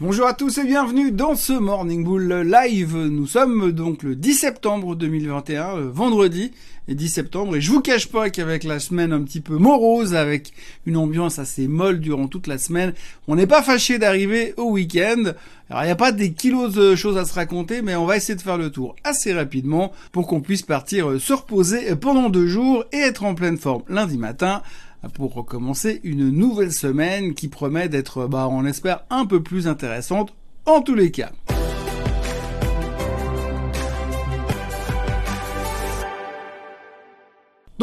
Bonjour à tous et bienvenue dans ce Morning Bull Live. Nous sommes donc le 10 septembre 2021, euh, vendredi et 10 septembre, et je vous cache pas qu'avec la semaine un petit peu morose, avec une ambiance assez molle durant toute la semaine, on n'est pas fâché d'arriver au week-end. Alors il n'y a pas des kilos de choses à se raconter, mais on va essayer de faire le tour assez rapidement pour qu'on puisse partir se reposer pendant deux jours et être en pleine forme lundi matin pour recommencer une nouvelle semaine qui promet d'être, bah, on espère, un peu plus intéressante en tous les cas.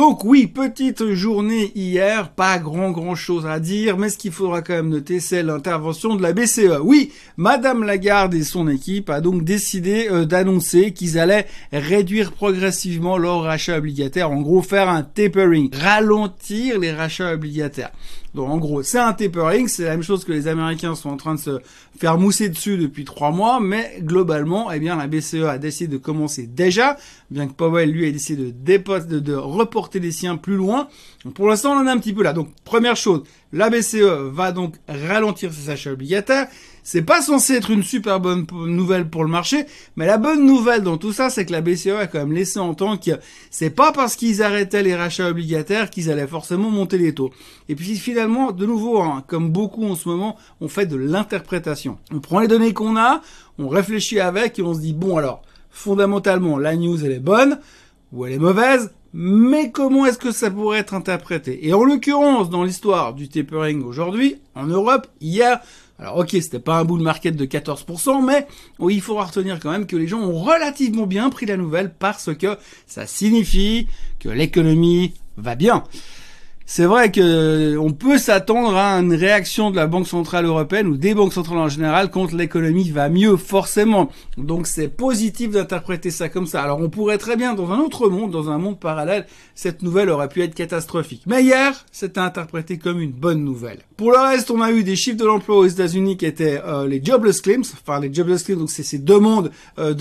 Donc oui, petite journée hier, pas grand grand chose à dire, mais ce qu'il faudra quand même noter, c'est l'intervention de la BCE. Oui, Madame Lagarde et son équipe a donc décidé euh, d'annoncer qu'ils allaient réduire progressivement leurs rachats obligataires, en gros faire un tapering, ralentir les rachats obligataires. Donc en gros, c'est un tapering, c'est la même chose que les Américains sont en train de se faire mousser dessus depuis trois mois, mais globalement, eh bien la BCE a décidé de commencer déjà, bien que Powell lui ait décidé de, de, de reporter les siens plus loin. Pour l'instant, on en est un petit peu là. Donc première chose, la BCE va donc ralentir ses achats obligataires. C'est pas censé être une super bonne nouvelle pour le marché, mais la bonne nouvelle dans tout ça, c'est que la BCE a quand même laissé entendre que c'est pas parce qu'ils arrêtaient les rachats obligataires qu'ils allaient forcément monter les taux. Et puis finalement, de nouveau, hein, comme beaucoup en ce moment, on fait de l'interprétation. On prend les données qu'on a, on réfléchit avec et on se dit bon alors, fondamentalement, la news elle est bonne ou elle est mauvaise, mais comment est-ce que ça pourrait être interprété? Et en l'occurrence, dans l'histoire du tapering aujourd'hui, en Europe, hier, alors ok, c'était pas un bull market de 14%, mais oui, il faudra retenir quand même que les gens ont relativement bien pris la nouvelle parce que ça signifie que l'économie va bien. C'est vrai que euh, on peut s'attendre à une réaction de la Banque centrale européenne ou des banques centrales en général quand l'économie va mieux, forcément. Donc c'est positif d'interpréter ça comme ça. Alors on pourrait très bien, dans un autre monde, dans un monde parallèle, cette nouvelle aurait pu être catastrophique. Mais hier, c'était interprété comme une bonne nouvelle. Pour le reste, on a eu des chiffres de l'emploi aux États-Unis qui étaient euh, les jobless claims, enfin les jobless claims, donc c'est ces demandes euh,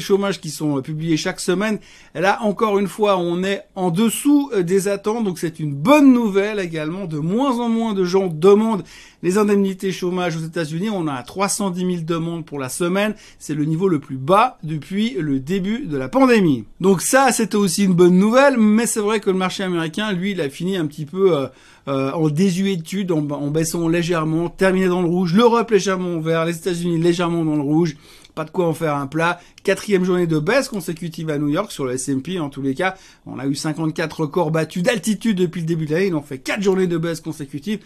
chômage qui sont euh, publiées chaque semaine. Là, encore une fois, on est en dessous des attentes, donc c'est une bonne bonne nouvelle également, de moins en moins de gens demandent les indemnités chômage aux États-Unis. On a 310 000 demandes pour la semaine. C'est le niveau le plus bas depuis le début de la pandémie. Donc ça, c'était aussi une bonne nouvelle, mais c'est vrai que le marché américain, lui, il a fini un petit peu euh, en désuétude, en, en baissant légèrement, terminé dans le rouge. L'Europe légèrement vert, les États-Unis légèrement dans le rouge pas de quoi en faire un plat. Quatrième journée de baisse consécutive à New York sur le S&P en tous les cas. On a eu 54 records battus d'altitude depuis le début de l'année. Il en fait quatre journées de baisse consécutives.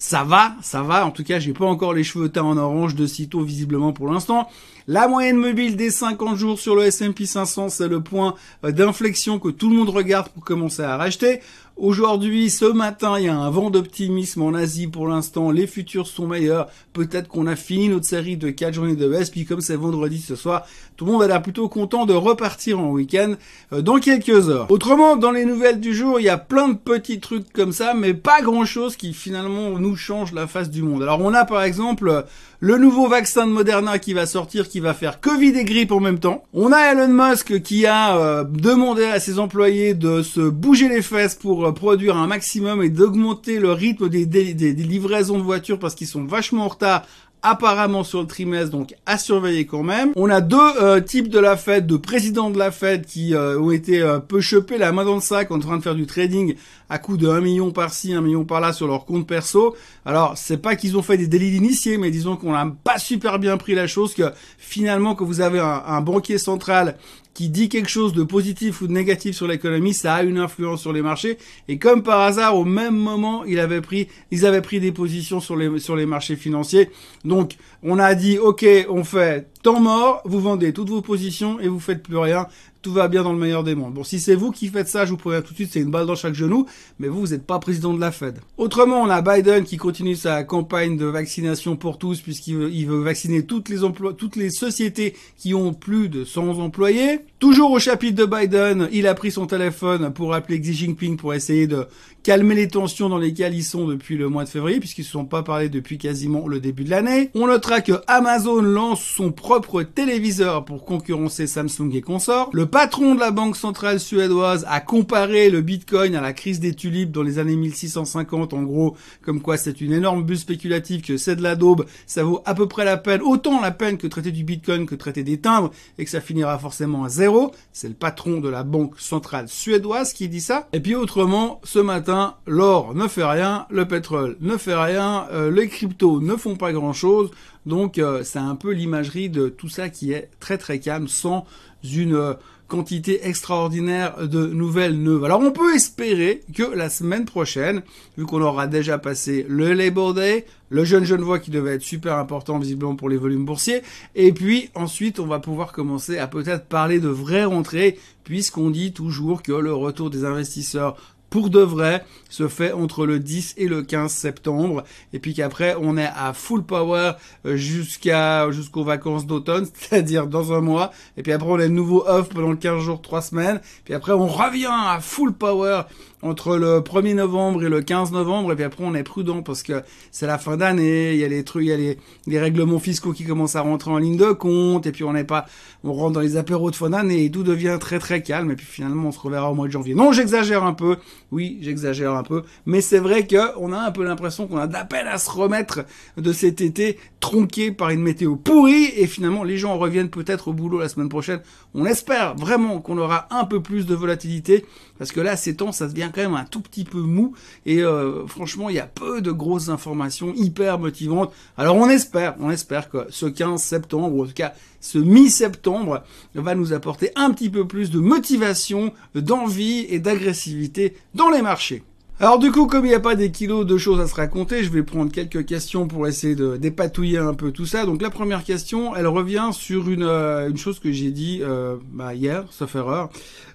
Ça va, ça va. En tout cas, j'ai pas encore les cheveux teints en orange de sitôt visiblement pour l'instant. La moyenne mobile des 50 jours sur le S&P 500, c'est le point euh, d'inflexion que tout le monde regarde pour commencer à racheter. Aujourd'hui, ce matin, il y a un vent d'optimisme en Asie pour l'instant. Les futurs sont meilleurs. Peut-être qu'on a fini notre série de 4 journées de baisse. Puis comme c'est vendredi ce soir, tout le monde a l'air plutôt content de repartir en week-end euh, dans quelques heures. Autrement, dans les nouvelles du jour, il y a plein de petits trucs comme ça, mais pas grand-chose qui finalement nous change la face du monde. Alors on a par exemple le nouveau vaccin de Moderna qui va sortir, qui va faire Covid et grippe en même temps. On a Elon Musk qui a euh, demandé à ses employés de se bouger les fesses pour euh, produire un maximum et d'augmenter le rythme des, des livraisons de voitures parce qu'ils sont vachement en retard apparemment sur le trimestre, donc à surveiller quand même. On a deux euh, types de la Fed, de présidents de la Fed qui euh, ont été euh, peu chopés la main dans le sac en train de faire du trading à coût de 1 million par-ci, 1 million par-là sur leur compte perso. Alors, c'est pas qu'ils ont fait des délits d'initiés, mais disons qu'on n'a pas super bien pris la chose, que finalement, que vous avez un banquier central qui dit quelque chose de positif ou de négatif sur l'économie, ça a une influence sur les marchés. Et comme par hasard, au même moment, il avait pris, ils avaient pris des positions sur les, sur les marchés financiers. Donc, on a dit, OK, on fait temps mort, vous vendez toutes vos positions et vous faites plus rien tout va bien dans le meilleur des mondes. Bon, si c'est vous qui faites ça, je vous préviens tout de suite, c'est une balle dans chaque genou, mais vous, vous n'êtes pas président de la Fed. Autrement, on a Biden qui continue sa campagne de vaccination pour tous, puisqu'il veut, il veut vacciner toutes les emplois, toutes les sociétés qui ont plus de 100 employés. Toujours au chapitre de Biden, il a pris son téléphone pour appeler Xi Jinping pour essayer de calmer les tensions dans lesquelles ils sont depuis le mois de février, puisqu'ils ne se sont pas parlé depuis quasiment le début de l'année. On notera que Amazon lance son propre téléviseur pour concurrencer Samsung et consorts. Le patron de la banque centrale suédoise a comparé le bitcoin à la crise des tulipes dans les années 1650, en gros, comme quoi c'est une énorme bulle spéculative, que c'est de la daube, ça vaut à peu près la peine, autant la peine que traiter du bitcoin que traiter des timbres, et que ça finira forcément à zéro. C'est le patron de la banque centrale suédoise qui dit ça. Et puis autrement, ce matin, l'or ne fait rien, le pétrole ne fait rien, euh, les cryptos ne font pas grand chose, donc euh, c'est un peu l'imagerie de tout ça qui est très très calme, sans une euh, quantité extraordinaire de nouvelles neuves. Alors on peut espérer que la semaine prochaine, vu qu'on aura déjà passé le Labor Day, le jeune Genevois qui devait être super important visiblement pour les volumes boursiers, et puis ensuite on va pouvoir commencer à peut-être parler de vraies rentrées, puisqu'on dit toujours que le retour des investisseurs pour de vrai se fait entre le 10 et le 15 septembre. Et puis qu'après on est à full power euh, jusqu'à jusqu'aux vacances d'automne, c'est-à-dire dans un mois. Et puis après on est nouveau off pendant 15 jours, 3 semaines, puis après on revient à full power entre le 1er novembre et le 15 novembre, et puis après on est prudent parce que c'est la fin d'année, il y a les trucs, il y a les, les, règlements fiscaux qui commencent à rentrer en ligne de compte, et puis on n'est pas, on rentre dans les apéros de fin d'année et tout devient très très calme, et puis finalement on se reverra au mois de janvier. Non, j'exagère un peu, oui, j'exagère un peu, mais c'est vrai que on a un peu l'impression qu'on a d'appel à se remettre de cet été tronqué par une météo pourrie, et finalement les gens reviennent peut-être au boulot la semaine prochaine. On espère vraiment qu'on aura un peu plus de volatilité, parce que là ces temps ça devient quand même un tout petit peu mou et euh, franchement il y a peu de grosses informations hyper motivantes. Alors on espère, on espère que ce 15 septembre ou en tout cas ce mi-septembre va nous apporter un petit peu plus de motivation, d'envie et d'agressivité dans les marchés. Alors du coup, comme il n'y a pas des kilos de choses à se raconter, je vais prendre quelques questions pour essayer de dépatouiller un peu tout ça. Donc la première question, elle revient sur une, euh, une chose que j'ai dit euh, bah, hier, sauf erreur.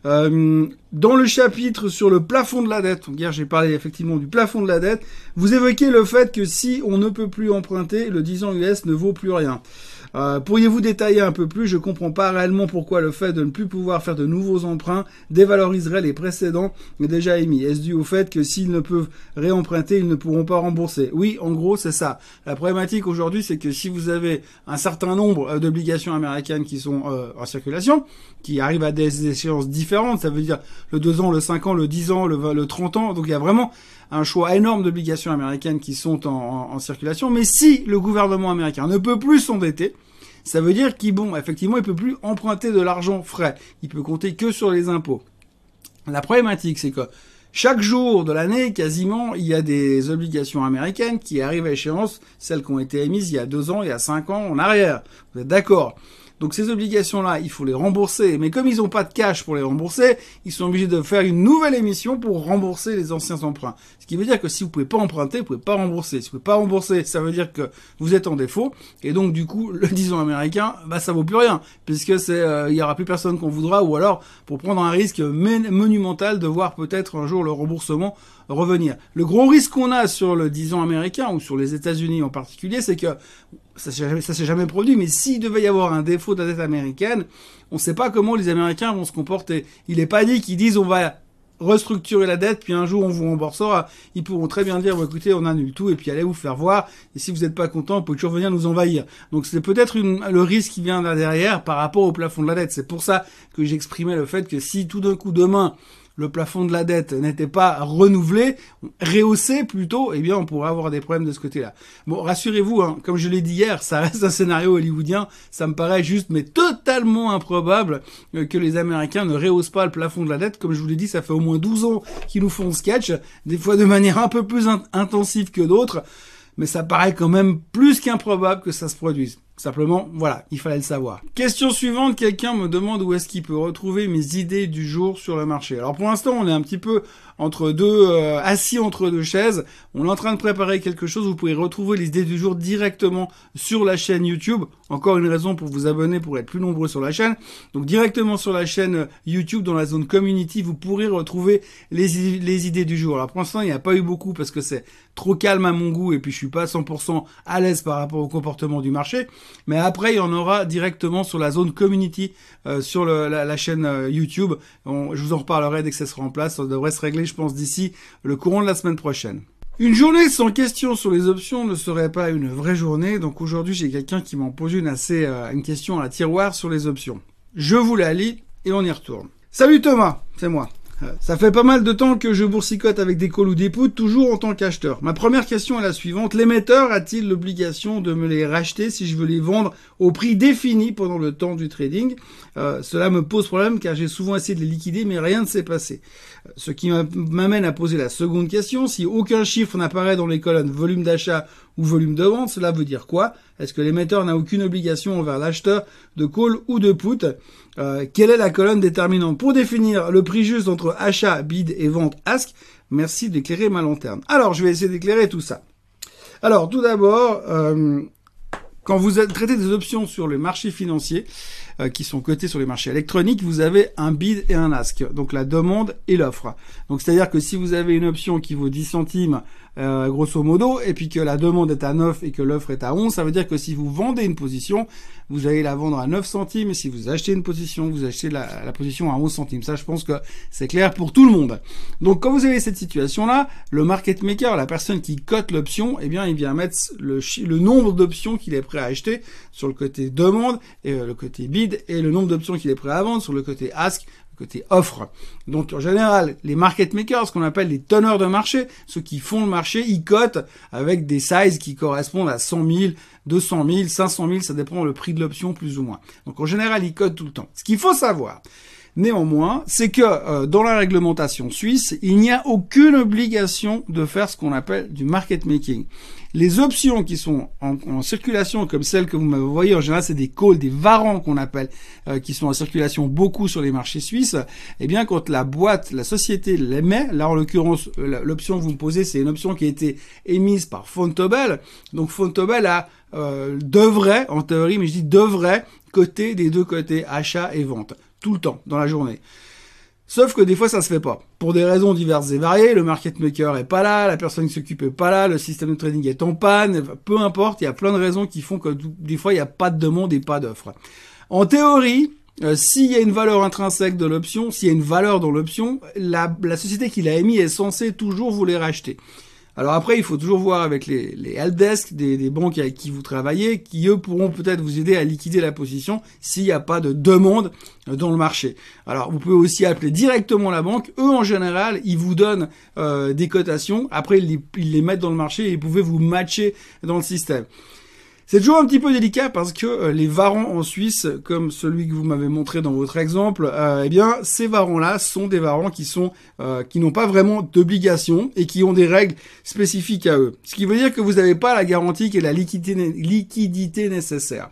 Euh, dans le chapitre sur le plafond de la dette, hier j'ai parlé effectivement du plafond de la dette, vous évoquez le fait que si on ne peut plus emprunter, le 10 ans US ne vaut plus rien. Euh, pourriez-vous détailler un peu plus? Je comprends pas réellement pourquoi le fait de ne plus pouvoir faire de nouveaux emprunts dévaloriserait les précédents déjà émis. Est-ce dû au fait que s'ils ne peuvent réemprunter, ils ne pourront pas rembourser? Oui, en gros, c'est ça. La problématique aujourd'hui, c'est que si vous avez un certain nombre euh, d'obligations américaines qui sont euh, en circulation, qui arrivent à des échéances différentes, ça veut dire le 2 ans, le 5 ans, le 10 ans, le, le 30 ans, donc il y a vraiment un choix énorme d'obligations américaines qui sont en, circulation. Mais si le gouvernement américain ne peut plus s'endetter, ça veut dire qu'il, bon, effectivement, il peut plus emprunter de l'argent frais. Il peut compter que sur les impôts. La problématique, c'est que chaque jour de l'année, quasiment, il y a des obligations américaines qui arrivent à échéance, celles qui ont été émises il y a deux ans, il y a cinq ans en arrière. Vous êtes d'accord? Donc ces obligations-là, il faut les rembourser. Mais comme ils n'ont pas de cash pour les rembourser, ils sont obligés de faire une nouvelle émission pour rembourser les anciens emprunts. Ce qui veut dire que si vous pouvez pas emprunter, vous pouvez pas rembourser. Si vous pouvez pas rembourser, ça veut dire que vous êtes en défaut. Et donc du coup, le 10 ans américain, bah ça vaut plus rien, puisque c'est, euh, il y aura plus personne qu'on voudra, ou alors pour prendre un risque monumental de voir peut-être un jour le remboursement revenir. Le gros risque qu'on a sur le 10 ans américain ou sur les États-Unis en particulier, c'est que ça s'est jamais, produit, mais s'il devait y avoir un défaut de la dette américaine, on ne sait pas comment les Américains vont se comporter. Il n'est pas dit qu'ils disent on va restructurer la dette, puis un jour on vous remboursera. Ils pourront très bien dire, écoutez, on annule tout, et puis allez vous faire voir, et si vous n'êtes pas content, vous pouvez toujours venir nous envahir. Donc c'est peut-être le risque qui vient là derrière par rapport au plafond de la dette. C'est pour ça que j'exprimais le fait que si tout d'un coup demain, le plafond de la dette n'était pas renouvelé, rehaussé plutôt, eh bien on pourrait avoir des problèmes de ce côté-là. Bon, rassurez-vous, hein, comme je l'ai dit hier, ça reste un scénario hollywoodien, ça me paraît juste mais totalement improbable euh, que les Américains ne rehaussent pas le plafond de la dette. Comme je vous l'ai dit, ça fait au moins 12 ans qu'ils nous font sketch, des fois de manière un peu plus intensive que d'autres, mais ça paraît quand même plus qu'improbable que ça se produise. Simplement, voilà, il fallait le savoir. Question suivante, quelqu'un me demande où est-ce qu'il peut retrouver mes idées du jour sur le marché. Alors pour l'instant, on est un petit peu entre deux, euh, assis entre deux chaises. On est en train de préparer quelque chose. Vous pouvez retrouver les idées du jour directement sur la chaîne YouTube. Encore une raison pour vous abonner, pour être plus nombreux sur la chaîne. Donc directement sur la chaîne YouTube, dans la zone community, vous pourrez retrouver les, les idées du jour. Alors pour l'instant, il n'y a pas eu beaucoup parce que c'est trop calme à mon goût et puis je suis pas 100% à l'aise par rapport au comportement du marché. Mais après, il y en aura directement sur la zone community, euh, sur la, chaîne euh, YouTube. je vous en reparlerai dès que ça sera en place. Ça devrait se régler je pense, d'ici le courant de la semaine prochaine. Une journée sans question sur les options ne serait pas une vraie journée, donc aujourd'hui j'ai quelqu'un qui m'a posé une assez euh, une question à la tiroir sur les options. Je vous la lis et on y retourne. Salut Thomas, c'est moi. Ça fait pas mal de temps que je boursicote avec des calls ou des puts, toujours en tant qu'acheteur. Ma première question est la suivante. L'émetteur a-t-il l'obligation de me les racheter si je veux les vendre au prix défini pendant le temps du trading? Euh, Cela me pose problème car j'ai souvent essayé de les liquider mais rien ne s'est passé. Ce qui m'amène à poser la seconde question. Si aucun chiffre n'apparaît dans les colonnes volume d'achat ou volume de vente, cela veut dire quoi? Est-ce que l'émetteur n'a aucune obligation envers l'acheteur de call ou de put? Euh, Quelle est la colonne déterminante Pour définir le prix juste entre achat, bid et vente ask, merci d'éclairer ma lanterne. Alors, je vais essayer d'éclairer tout ça. Alors, tout d'abord, euh, quand vous traitez des options sur le marché financier, euh, qui sont cotés sur les marchés électroniques, vous avez un bid et un ask, donc la demande et l'offre. Donc c'est-à-dire que si vous avez une option qui vaut 10 centimes euh, grosso modo, et puis que la demande est à 9 et que l'offre est à 11, ça veut dire que si vous vendez une position, vous allez la vendre à 9 centimes, et si vous achetez une position, vous achetez la, la position à 11 centimes. Ça, je pense que c'est clair pour tout le monde. Donc quand vous avez cette situation-là, le market maker, la personne qui cote l'option, eh bien, il vient mettre le, le nombre d'options qu'il est prêt à acheter sur le côté demande et euh, le côté bid et le nombre d'options qu'il est prêt à vendre sur le côté ask côté offre. Donc en général, les market makers, ce qu'on appelle les teneurs de marché, ceux qui font le marché, ils cotent avec des sizes qui correspondent à 100 000, 200 000, 500 000, ça dépend le prix de l'option plus ou moins. Donc en général, ils cotent tout le temps. Ce qu'il faut savoir, Néanmoins, c'est que euh, dans la réglementation suisse, il n'y a aucune obligation de faire ce qu'on appelle du market making. Les options qui sont en, circulation, comme celles que vous voyées, en général, c'est des calls, des varants qu'on appelle, euh, qui sont en circulation beaucoup sur les marchés suisses. Eh bien, quand la boîte, la société l'émet, là en l'occurrence, euh, l'option que vous me posez, c'est une option qui a été émise par Fontobel. Donc Fontobel a devrait, en théorie, mais je dis devrait, côté des deux côtés, achat et vente tout le temps dans la journée. Sauf que des fois ça se fait pas. Pour des raisons diverses et variées, le market maker est pas là, la personne qui s'occupe est pas là, le système de trading est en panne, peu importe, il y a plein de raisons qui font que des fois il n'y a pas de demande et pas d'offre. En théorie, euh, s'il y a une valeur intrinsèque de l'option, s'il y a une valeur dans l'option, la, la société qui l'a émis est censée toujours vous les racheter. Alors après, il faut toujours voir avec les, les helpdesk des, banques avec qui vous travaillez, qui eux pourront peut-être vous aider à liquider la position s'il n'y a pas de demande dans le marché. Alors vous pouvez aussi appeler directement la banque. Eux en général, ils vous donnent euh, des cotations. Après, ils les, ils les mettent dans le marché et vous pouvez vous matcher dans le système. C'est toujours un petit peu délicat parce que euh, les varans en Suisse, comme celui que vous m'avez montré dans votre exemple, euh, eh bien, ces varans-là sont des varans qui sont euh, qui n'ont pas vraiment d'obligation et qui ont des règles spécifiques à eux. Ce qui veut dire que vous n'avez pas la garantie et la liquidité, liquidité nécessaire.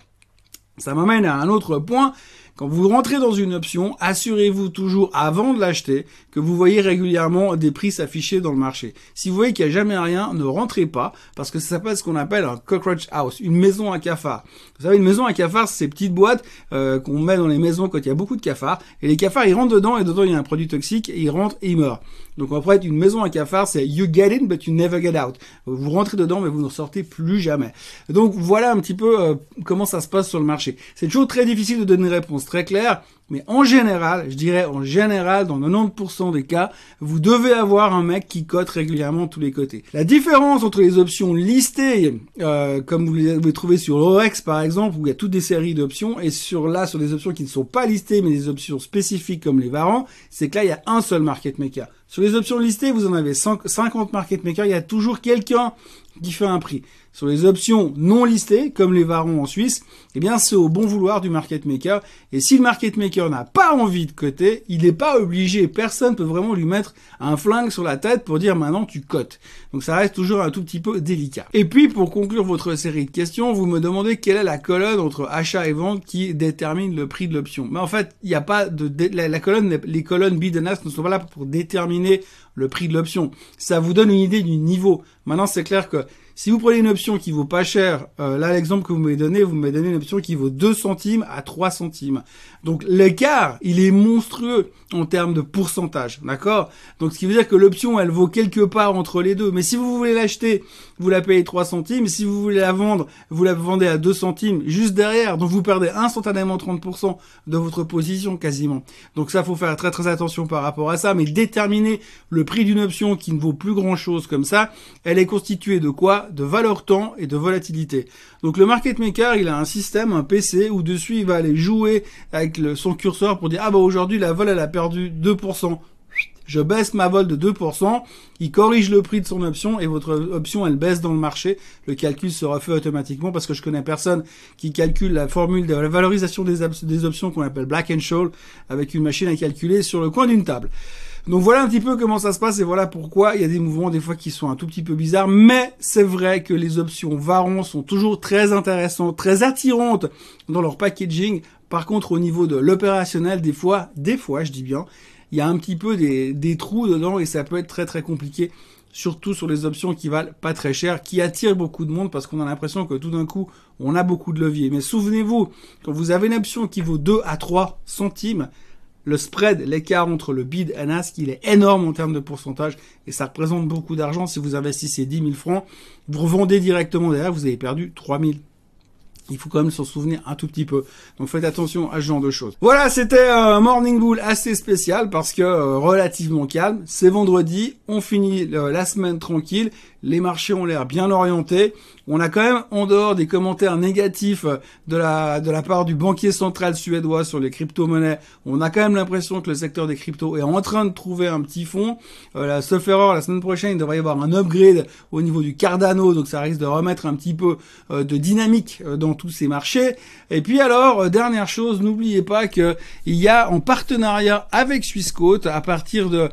Ça m'amène à un autre point, quand vous rentrez dans une option, assurez-vous toujours avant de l'acheter que vous voyez régulièrement des prix s'afficher dans le marché. Si vous voyez qu'il n'y a jamais rien, ne rentrez pas parce que ça s'appelle ce qu'on appelle un cockroach house, une maison à cafards. Vous savez, une maison à cafards, c'est ces petites boîtes euh, qu'on met dans les maisons quand il y a beaucoup de cafards. Et les cafards, ils rentrent dedans et dedans, il y a un produit toxique ils rentrent et ils meurent. Donc en fait, une maison à cafards, c'est you get in but you never get out. Vous rentrez dedans mais vous ne sortez plus jamais. Donc voilà un petit peu euh, comment ça se passe sur le marché. C'est toujours très difficile de donner une réponse très clair, mais en général, je dirais en général, dans 90% des cas, vous devez avoir un mec qui cote régulièrement tous les côtés. La différence entre les options listées, euh, comme vous les trouvez sur l'OREX par exemple, où il y a toutes des séries d'options, et sur là, sur des options qui ne sont pas listées, mais des options spécifiques comme les varants, c'est que là, il y a un seul market maker. Sur les options listées, vous en avez 50 market makers, il y a toujours quelqu'un qui fait un prix. Sur les options non listées, comme les varons en Suisse, eh bien, c'est au bon vouloir du market maker. Et si le market maker n'a pas envie de coter, il n'est pas obligé. Personne peut vraiment lui mettre un flingue sur la tête pour dire maintenant tu cotes. Donc ça reste toujours un tout petit peu délicat. Et puis, pour conclure votre série de questions, vous me demandez quelle est la colonne entre achat et vente qui détermine le prix de l'option. Mais en fait, il n'y a pas de, la, colonne, les colonnes bid and ask ne sont pas là pour déterminer le prix de l'option. Ça vous donne une idée du niveau. Maintenant, c'est clair que si vous prenez une option qui vaut pas cher, euh, là l'exemple que vous m'avez donné, vous m'avez donné une option qui vaut 2 centimes à 3 centimes. Donc l'écart, il est monstrueux en termes de pourcentage, d'accord? Donc ce qui veut dire que l'option, elle vaut quelque part entre les deux. Mais si vous voulez l'acheter, vous la payez 3 centimes. Si vous voulez la vendre, vous la vendez à 2 centimes juste derrière. Donc vous perdez instantanément 30% de votre position quasiment. Donc ça, faut faire très très attention par rapport à ça. Mais déterminer le prix d'une option qui ne vaut plus grand chose comme ça, elle est constituée de quoi? De valeur temps et de volatilité. Donc le market maker, il a un système, un PC, où dessus il va aller jouer avec son curseur pour dire ah bah aujourd'hui la vol elle a perdu 2%. Je baisse ma vol de 2%, il corrige le prix de son option et votre option elle baisse dans le marché. Le calcul sera fait automatiquement parce que je connais personne qui calcule la formule de la valorisation des, des options qu'on appelle Black and Scholes avec une machine à calculer sur le coin d'une table. Donc voilà un petit peu comment ça se passe et voilà pourquoi il y a des mouvements des fois qui sont un tout petit peu bizarres. Mais c'est vrai que les options Varon sont toujours très intéressantes, très attirantes dans leur packaging. Par contre, au niveau de l'opérationnel, des fois, des fois, je dis bien, il y a un petit peu des, des trous dedans et ça peut être très très compliqué surtout sur les options qui valent pas très cher, qui attirent beaucoup de monde parce qu'on a l'impression que tout d'un coup, on a beaucoup de levier. Mais souvenez-vous, quand vous avez une option qui vaut 2 à 3 centimes, le spread, l'écart entre le bid et ask, il est énorme en termes de pourcentage et ça représente beaucoup d'argent. Si vous investissez 10 000 francs, vous revendez directement derrière, vous avez perdu 3 000 il faut quand même s'en souvenir un tout petit peu. Donc faites attention à ce genre de choses. Voilà, c'était un Morning Bull assez spécial parce que euh, relativement calme. C'est vendredi, on finit euh, la semaine tranquille les marchés ont l'air bien orientés. On a quand même, en dehors des commentaires négatifs de la, de la part du banquier central suédois sur les crypto-monnaies, on a quand même l'impression que le secteur des cryptos est en train de trouver un petit fond. Euh, la, sauf la semaine prochaine, il devrait y avoir un upgrade au niveau du Cardano, donc ça risque de remettre un petit peu euh, de dynamique euh, dans tous ces marchés. Et puis alors, euh, dernière chose, n'oubliez pas que il y a en partenariat avec Swissquote, à partir de,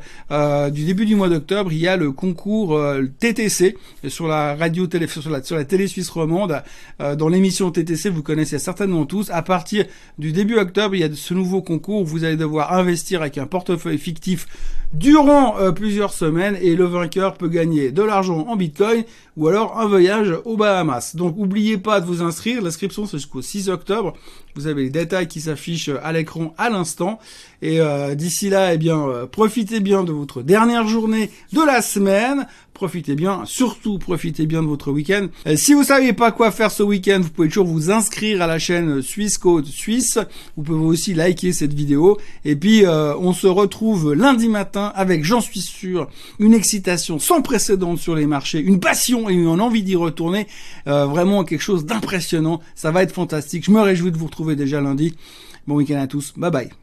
du début du mois d'octobre, il y a le concours TTC sur la radio télé, sur la, sur la télé suisse romande, euh, dans l'émission TTC, vous connaissez certainement tous. À partir du début octobre, il y a ce nouveau concours où vous allez devoir investir avec un portefeuille fictif durant euh, plusieurs semaines et le vainqueur peut gagner de l'argent en bitcoin ou alors un voyage aux Bahamas. Donc n'oubliez pas de vous inscrire, c'est jusqu'au 6 octobre. Vous avez les détails qui s'affichent à l'écran à l'instant et euh, d'ici là, eh bien profitez bien de votre dernière journée de la semaine profitez bien, surtout profitez bien de votre week-end. Euh, si vous savez pas quoi faire ce week-end, vous pouvez toujours vous inscrire à la chaîne Suisse Code Suisse. Vous pouvez aussi liker cette vidéo. Et puis, euh, on se retrouve lundi matin avec, j'en suis sûr, une excitation sans précédent sur les marchés, une passion et une envie d'y retourner. Euh, vraiment quelque chose d'impressionnant. Ça va être fantastique. Je me réjouis de vous retrouver déjà lundi. Bon week-end à tous. Bye bye.